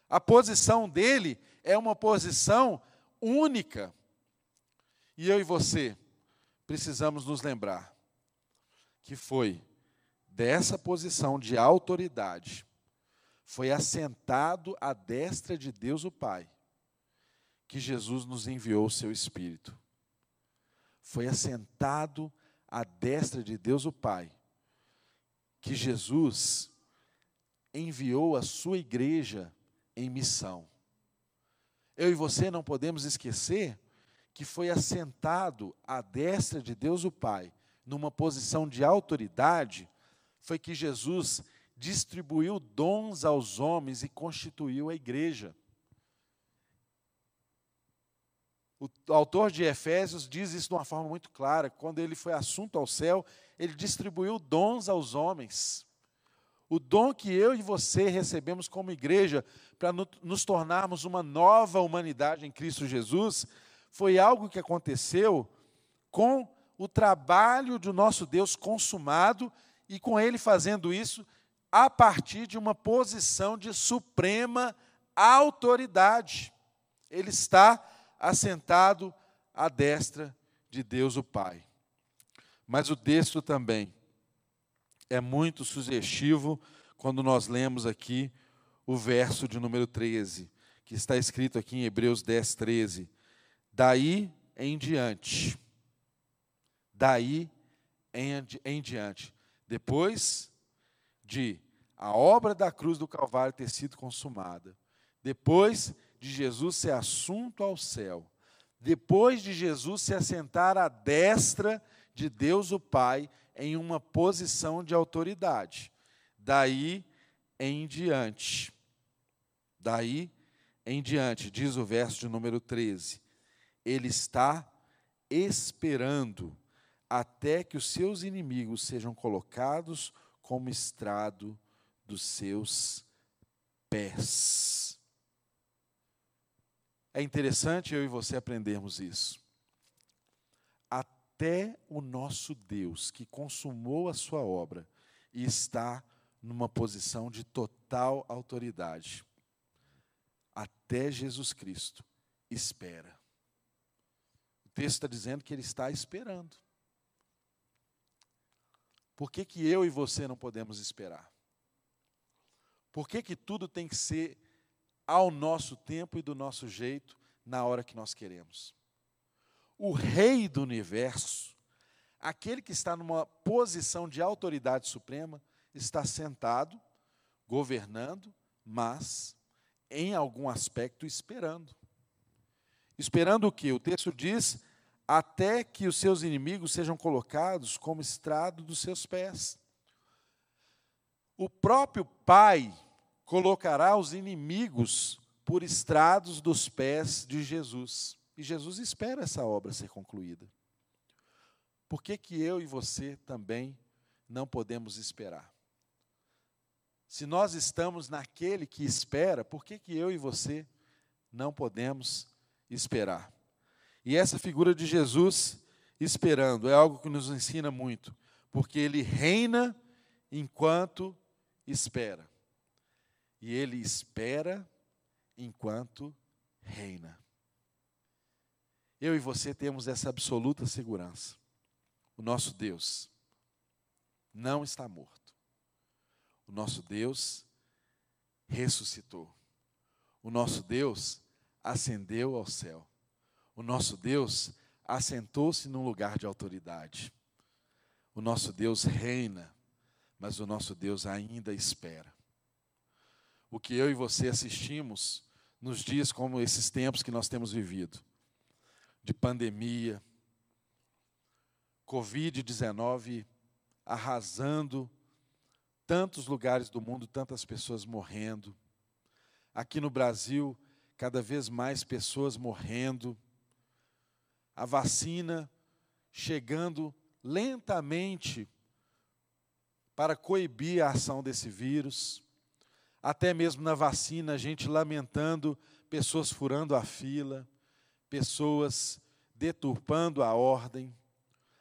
A posição dele é uma posição única. E eu e você precisamos nos lembrar que foi dessa posição de autoridade, foi assentado à destra de Deus o Pai, que Jesus nos enviou o seu Espírito. Foi assentado à destra de Deus o Pai, que Jesus enviou a sua igreja em missão. Eu e você não podemos esquecer que foi assentado à destra de Deus o Pai, numa posição de autoridade, foi que Jesus distribuiu dons aos homens e constituiu a igreja. O autor de Efésios diz isso de uma forma muito clara. Quando ele foi assunto ao céu, ele distribuiu dons aos homens. O dom que eu e você recebemos como igreja para nos tornarmos uma nova humanidade em Cristo Jesus foi algo que aconteceu com o trabalho do nosso Deus consumado e com ele fazendo isso a partir de uma posição de suprema autoridade. Ele está assentado à destra de Deus o Pai. Mas o texto também é muito sugestivo quando nós lemos aqui o verso de número 13, que está escrito aqui em Hebreus 10, 13. Daí em diante. Daí em, em diante. Depois de a obra da cruz do Calvário ter sido consumada, depois de Jesus ser assunto ao céu, depois de Jesus se assentar à destra de Deus o Pai em uma posição de autoridade. Daí em diante. Daí em diante, diz o verso de número 13 ele está esperando até que os seus inimigos sejam colocados como estrado dos seus pés. É interessante eu e você aprendermos isso. Até o nosso Deus, que consumou a sua obra e está numa posição de total autoridade, até Jesus Cristo espera texto está dizendo que ele está esperando. Por que, que eu e você não podemos esperar? Por que, que tudo tem que ser ao nosso tempo e do nosso jeito, na hora que nós queremos? O rei do universo, aquele que está numa posição de autoridade suprema, está sentado, governando, mas em algum aspecto esperando. Esperando o que? O texto diz: até que os seus inimigos sejam colocados como estrado dos seus pés. O próprio Pai colocará os inimigos por estrados dos pés de Jesus. E Jesus espera essa obra ser concluída. Por que, que eu e você também não podemos esperar? Se nós estamos naquele que espera, por que, que eu e você não podemos esperar. E essa figura de Jesus esperando é algo que nos ensina muito, porque ele reina enquanto espera. E ele espera enquanto reina. Eu e você temos essa absoluta segurança. O nosso Deus não está morto. O nosso Deus ressuscitou. O nosso Deus ascendeu ao céu. O nosso Deus assentou-se num lugar de autoridade. O nosso Deus reina, mas o nosso Deus ainda espera. O que eu e você assistimos nos dias como esses tempos que nós temos vivido, de pandemia, Covid-19 arrasando tantos lugares do mundo, tantas pessoas morrendo. Aqui no Brasil, cada vez mais pessoas morrendo, a vacina chegando lentamente para coibir a ação desse vírus, até mesmo na vacina, a gente lamentando pessoas furando a fila, pessoas deturpando a ordem,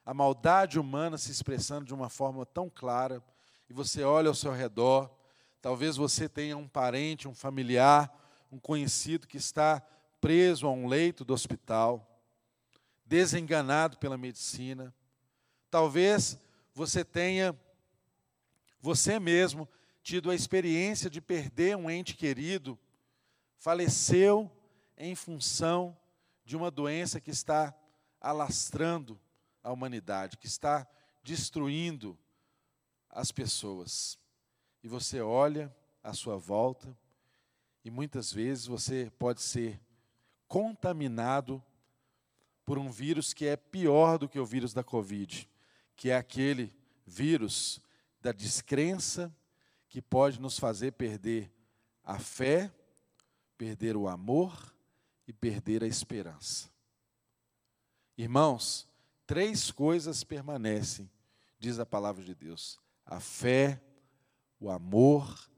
a maldade humana se expressando de uma forma tão clara, e você olha ao seu redor, talvez você tenha um parente, um familiar, um conhecido que está preso a um leito do hospital, desenganado pela medicina. Talvez você tenha você mesmo tido a experiência de perder um ente querido, faleceu em função de uma doença que está alastrando a humanidade, que está destruindo as pessoas. E você olha à sua volta e muitas vezes você pode ser contaminado por um vírus que é pior do que o vírus da Covid, que é aquele vírus da descrença que pode nos fazer perder a fé, perder o amor e perder a esperança. Irmãos, três coisas permanecem, diz a palavra de Deus: a fé, o amor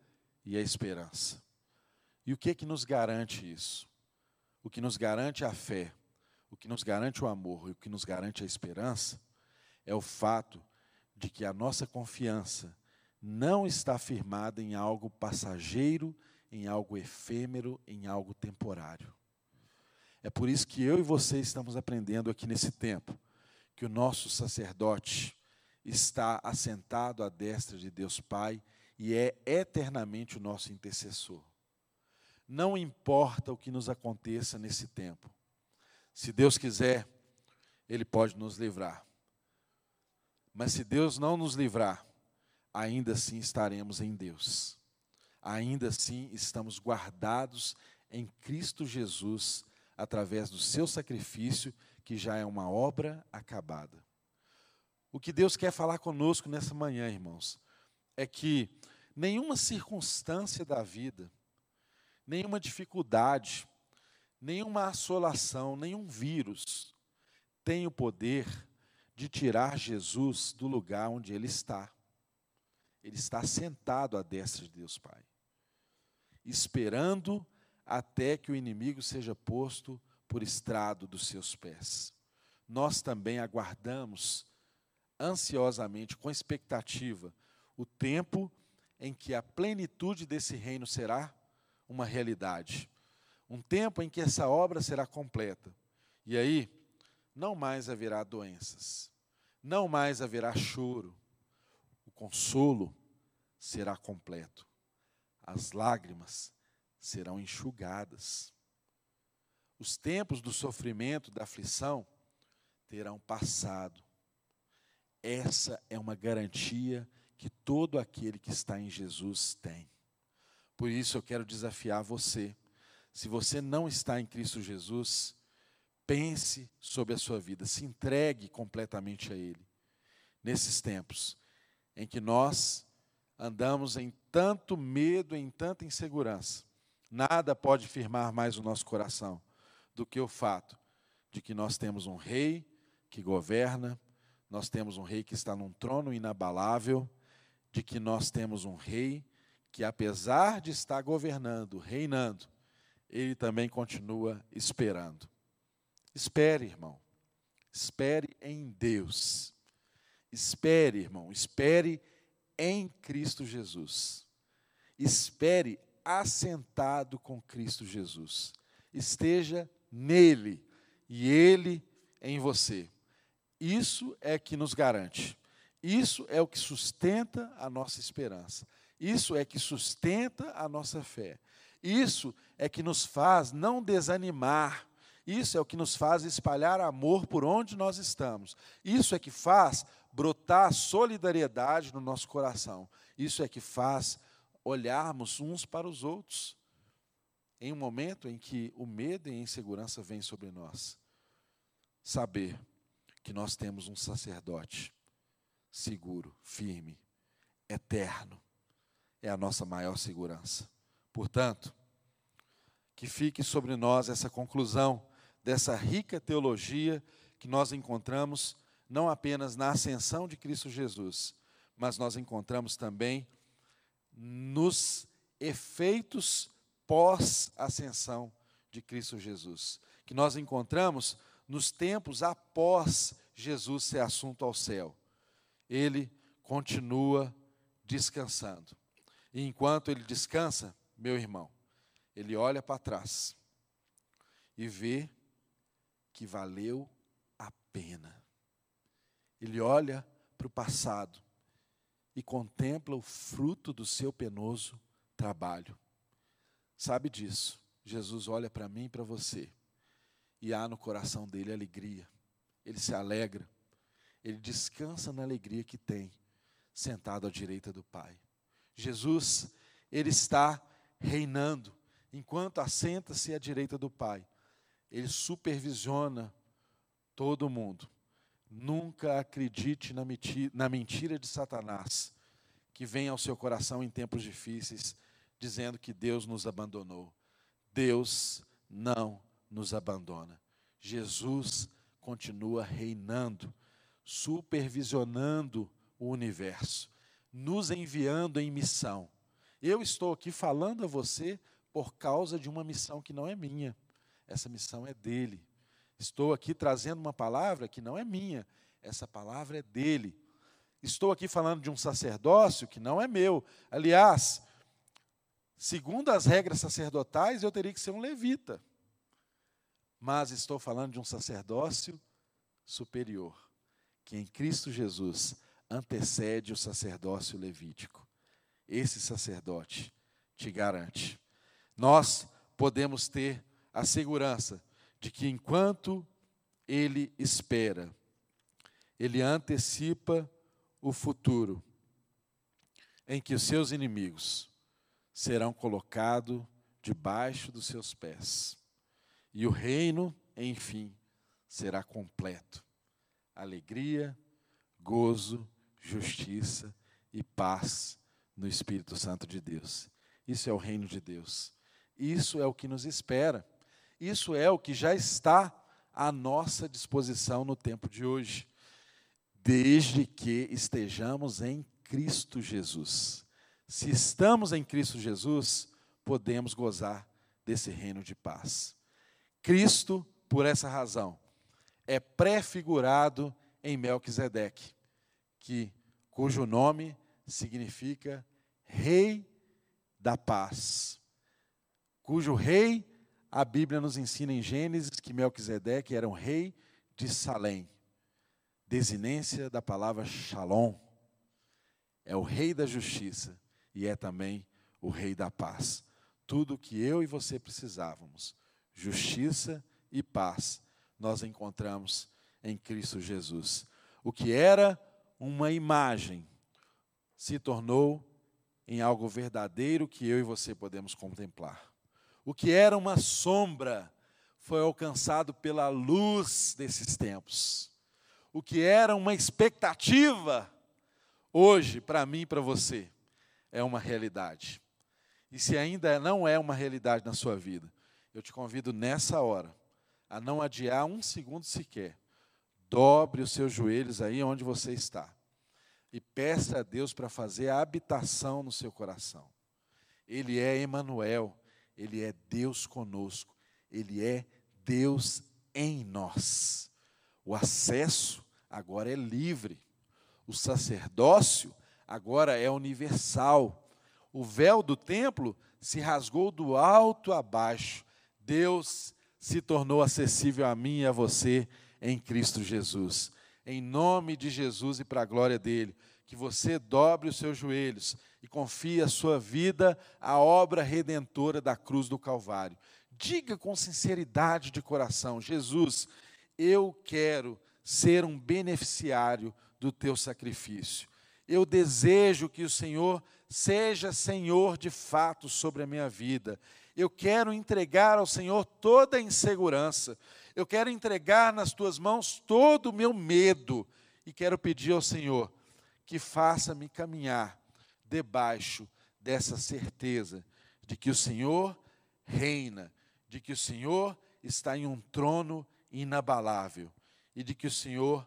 e a esperança. E o que é que nos garante isso? O que nos garante a fé, o que nos garante o amor e o que nos garante a esperança é o fato de que a nossa confiança não está firmada em algo passageiro, em algo efêmero, em algo temporário. É por isso que eu e você estamos aprendendo aqui nesse tempo que o nosso sacerdote está assentado à destra de Deus Pai e é eternamente o nosso intercessor. Não importa o que nos aconteça nesse tempo, se Deus quiser, Ele pode nos livrar. Mas se Deus não nos livrar, ainda assim estaremos em Deus. Ainda assim estamos guardados em Cristo Jesus, através do seu sacrifício, que já é uma obra acabada. O que Deus quer falar conosco nessa manhã, irmãos, é que nenhuma circunstância da vida, nenhuma dificuldade, nenhuma assolação, nenhum vírus tem o poder de tirar Jesus do lugar onde ele está. Ele está sentado à destra de Deus Pai, esperando até que o inimigo seja posto por estrado dos seus pés. Nós também aguardamos ansiosamente, com expectativa, o tempo em que a plenitude desse reino será uma realidade. Um tempo em que essa obra será completa. E aí, não mais haverá doenças, não mais haverá choro, consolo será completo, as lágrimas serão enxugadas. Os tempos do sofrimento, da aflição, terão passado. Essa é uma garantia que todo aquele que está em Jesus tem. Por isso eu quero desafiar você. Se você não está em Cristo Jesus, pense sobre a sua vida, se entregue completamente a Ele. Nesses tempos, em que nós andamos em tanto medo, em tanta insegurança. Nada pode firmar mais o nosso coração do que o fato de que nós temos um rei que governa, nós temos um rei que está num trono inabalável, de que nós temos um rei que, apesar de estar governando, reinando, ele também continua esperando. Espere, irmão. Espere em Deus. Espere, irmão, espere em Cristo Jesus. Espere assentado com Cristo Jesus. Esteja nele e ele em você. Isso é que nos garante. Isso é o que sustenta a nossa esperança. Isso é que sustenta a nossa fé. Isso é que nos faz não desanimar. Isso é o que nos faz espalhar amor por onde nós estamos. Isso é que faz brotar solidariedade no nosso coração. Isso é que faz olharmos uns para os outros em um momento em que o medo e a insegurança vêm sobre nós. Saber que nós temos um sacerdote seguro, firme, eterno, é a nossa maior segurança. Portanto, que fique sobre nós essa conclusão dessa rica teologia que nós encontramos não apenas na ascensão de Cristo Jesus, mas nós encontramos também nos efeitos pós-ascensão de Cristo Jesus, que nós encontramos nos tempos após Jesus ser assunto ao céu. Ele continua descansando. E enquanto ele descansa, meu irmão, ele olha para trás e vê que valeu a pena ele olha para o passado e contempla o fruto do seu penoso trabalho. Sabe disso? Jesus olha para mim e para você, e há no coração dele alegria, ele se alegra, ele descansa na alegria que tem, sentado à direita do Pai. Jesus, ele está reinando, enquanto assenta-se à direita do Pai, ele supervisiona todo mundo. Nunca acredite na mentira, de Satanás, que vem ao seu coração em tempos difíceis, dizendo que Deus nos abandonou. Deus não nos abandona. Jesus continua reinando, supervisionando o universo, nos enviando em missão. Eu estou aqui falando a você por causa de uma missão que não é minha, essa missão é dele. Estou aqui trazendo uma palavra que não é minha, essa palavra é dele. Estou aqui falando de um sacerdócio que não é meu. Aliás, segundo as regras sacerdotais, eu teria que ser um levita. Mas estou falando de um sacerdócio superior, que em Cristo Jesus antecede o sacerdócio levítico. Esse sacerdote te garante. Nós podemos ter a segurança de que enquanto ele espera, ele antecipa o futuro em que os seus inimigos serão colocados debaixo dos seus pés. E o reino, enfim, será completo. Alegria, gozo, justiça e paz no Espírito Santo de Deus. Isso é o reino de Deus. Isso é o que nos espera. Isso é o que já está à nossa disposição no tempo de hoje, desde que estejamos em Cristo Jesus. Se estamos em Cristo Jesus, podemos gozar desse reino de paz. Cristo, por essa razão, é prefigurado em Melquisedeque, que cujo nome significa Rei da Paz, cujo rei a Bíblia nos ensina em Gênesis que Melquisedeque era um rei de Salém. Desinência da palavra Shalom. É o rei da justiça e é também o rei da paz. Tudo o que eu e você precisávamos, justiça e paz, nós encontramos em Cristo Jesus. O que era uma imagem se tornou em algo verdadeiro que eu e você podemos contemplar. O que era uma sombra foi alcançado pela luz desses tempos. O que era uma expectativa, hoje, para mim e para você, é uma realidade. E se ainda não é uma realidade na sua vida, eu te convido nessa hora a não adiar um segundo sequer. Dobre os seus joelhos aí onde você está e peça a Deus para fazer a habitação no seu coração. Ele é Emanuel, ele é Deus conosco, Ele é Deus em nós. O acesso agora é livre, o sacerdócio agora é universal. O véu do templo se rasgou do alto a baixo. Deus se tornou acessível a mim e a você em Cristo Jesus. Em nome de Jesus e para a glória dele, que você dobre os seus joelhos e confie a sua vida à obra redentora da cruz do Calvário. Diga com sinceridade de coração: Jesus, eu quero ser um beneficiário do teu sacrifício. Eu desejo que o Senhor seja Senhor de fato sobre a minha vida. Eu quero entregar ao Senhor toda a insegurança. Eu quero entregar nas tuas mãos todo o meu medo. E quero pedir ao Senhor que faça-me caminhar debaixo dessa certeza de que o Senhor reina, de que o Senhor está em um trono inabalável e de que o Senhor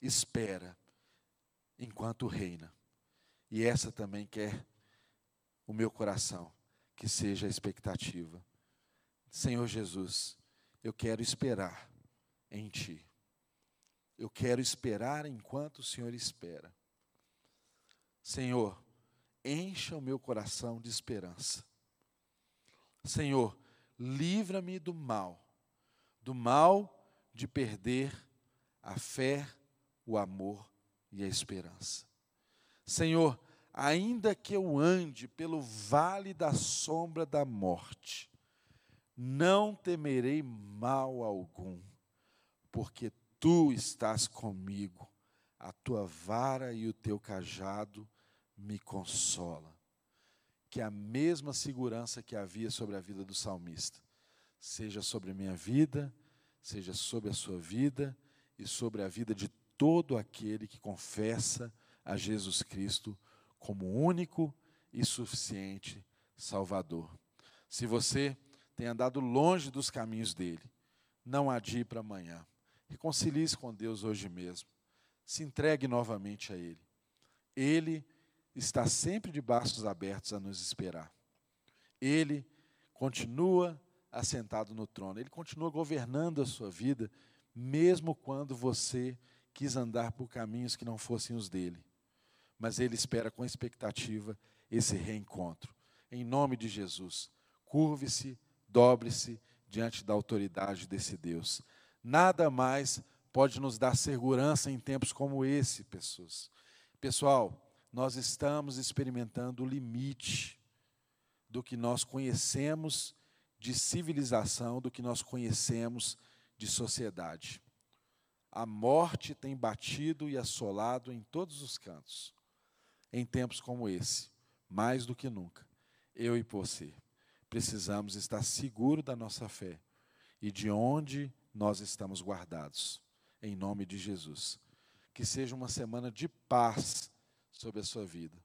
espera enquanto reina. E essa também quer o meu coração, que seja a expectativa. Senhor Jesus, eu quero esperar em Ti. Eu quero esperar enquanto o Senhor espera. Senhor, encha o meu coração de esperança. Senhor, livra-me do mal, do mal de perder a fé, o amor e a esperança. Senhor, ainda que eu ande pelo vale da sombra da morte, não temerei mal algum, porque tu estás comigo, a tua vara e o teu cajado me consolam. Que a mesma segurança que havia sobre a vida do salmista, seja sobre minha vida, seja sobre a sua vida e sobre a vida de todo aquele que confessa a Jesus Cristo como único e suficiente Salvador. Se você tem andado longe dos caminhos dele, não adie para amanhã. Reconcilie-se com Deus hoje mesmo. Se entregue novamente a Ele. Ele está sempre de braços abertos a nos esperar. Ele continua assentado no trono. Ele continua governando a sua vida, mesmo quando você quis andar por caminhos que não fossem os dele mas ele espera com expectativa esse reencontro. Em nome de Jesus, curve-se, dobre-se diante da autoridade desse Deus. Nada mais pode nos dar segurança em tempos como esse, pessoas. Pessoal, nós estamos experimentando o limite do que nós conhecemos de civilização, do que nós conhecemos de sociedade. A morte tem batido e assolado em todos os cantos em tempos como esse, mais do que nunca, eu e você, precisamos estar seguros da nossa fé e de onde nós estamos guardados, em nome de Jesus. Que seja uma semana de paz sobre a sua vida.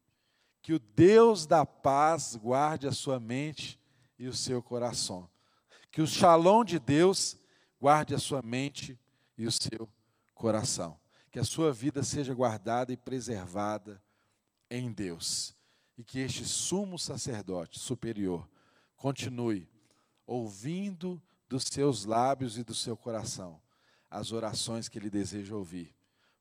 Que o Deus da paz guarde a sua mente e o seu coração. Que o shalom de Deus guarde a sua mente e o seu coração. Que a sua vida seja guardada e preservada em Deus. E que este sumo sacerdote superior continue ouvindo dos seus lábios e do seu coração as orações que ele deseja ouvir,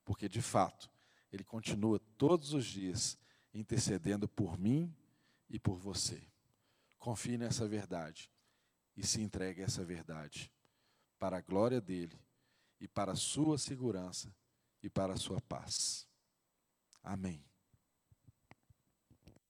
porque de fato ele continua todos os dias intercedendo por mim e por você. Confie nessa verdade e se entregue a essa verdade para a glória dele e para a sua segurança e para a sua paz. Amém.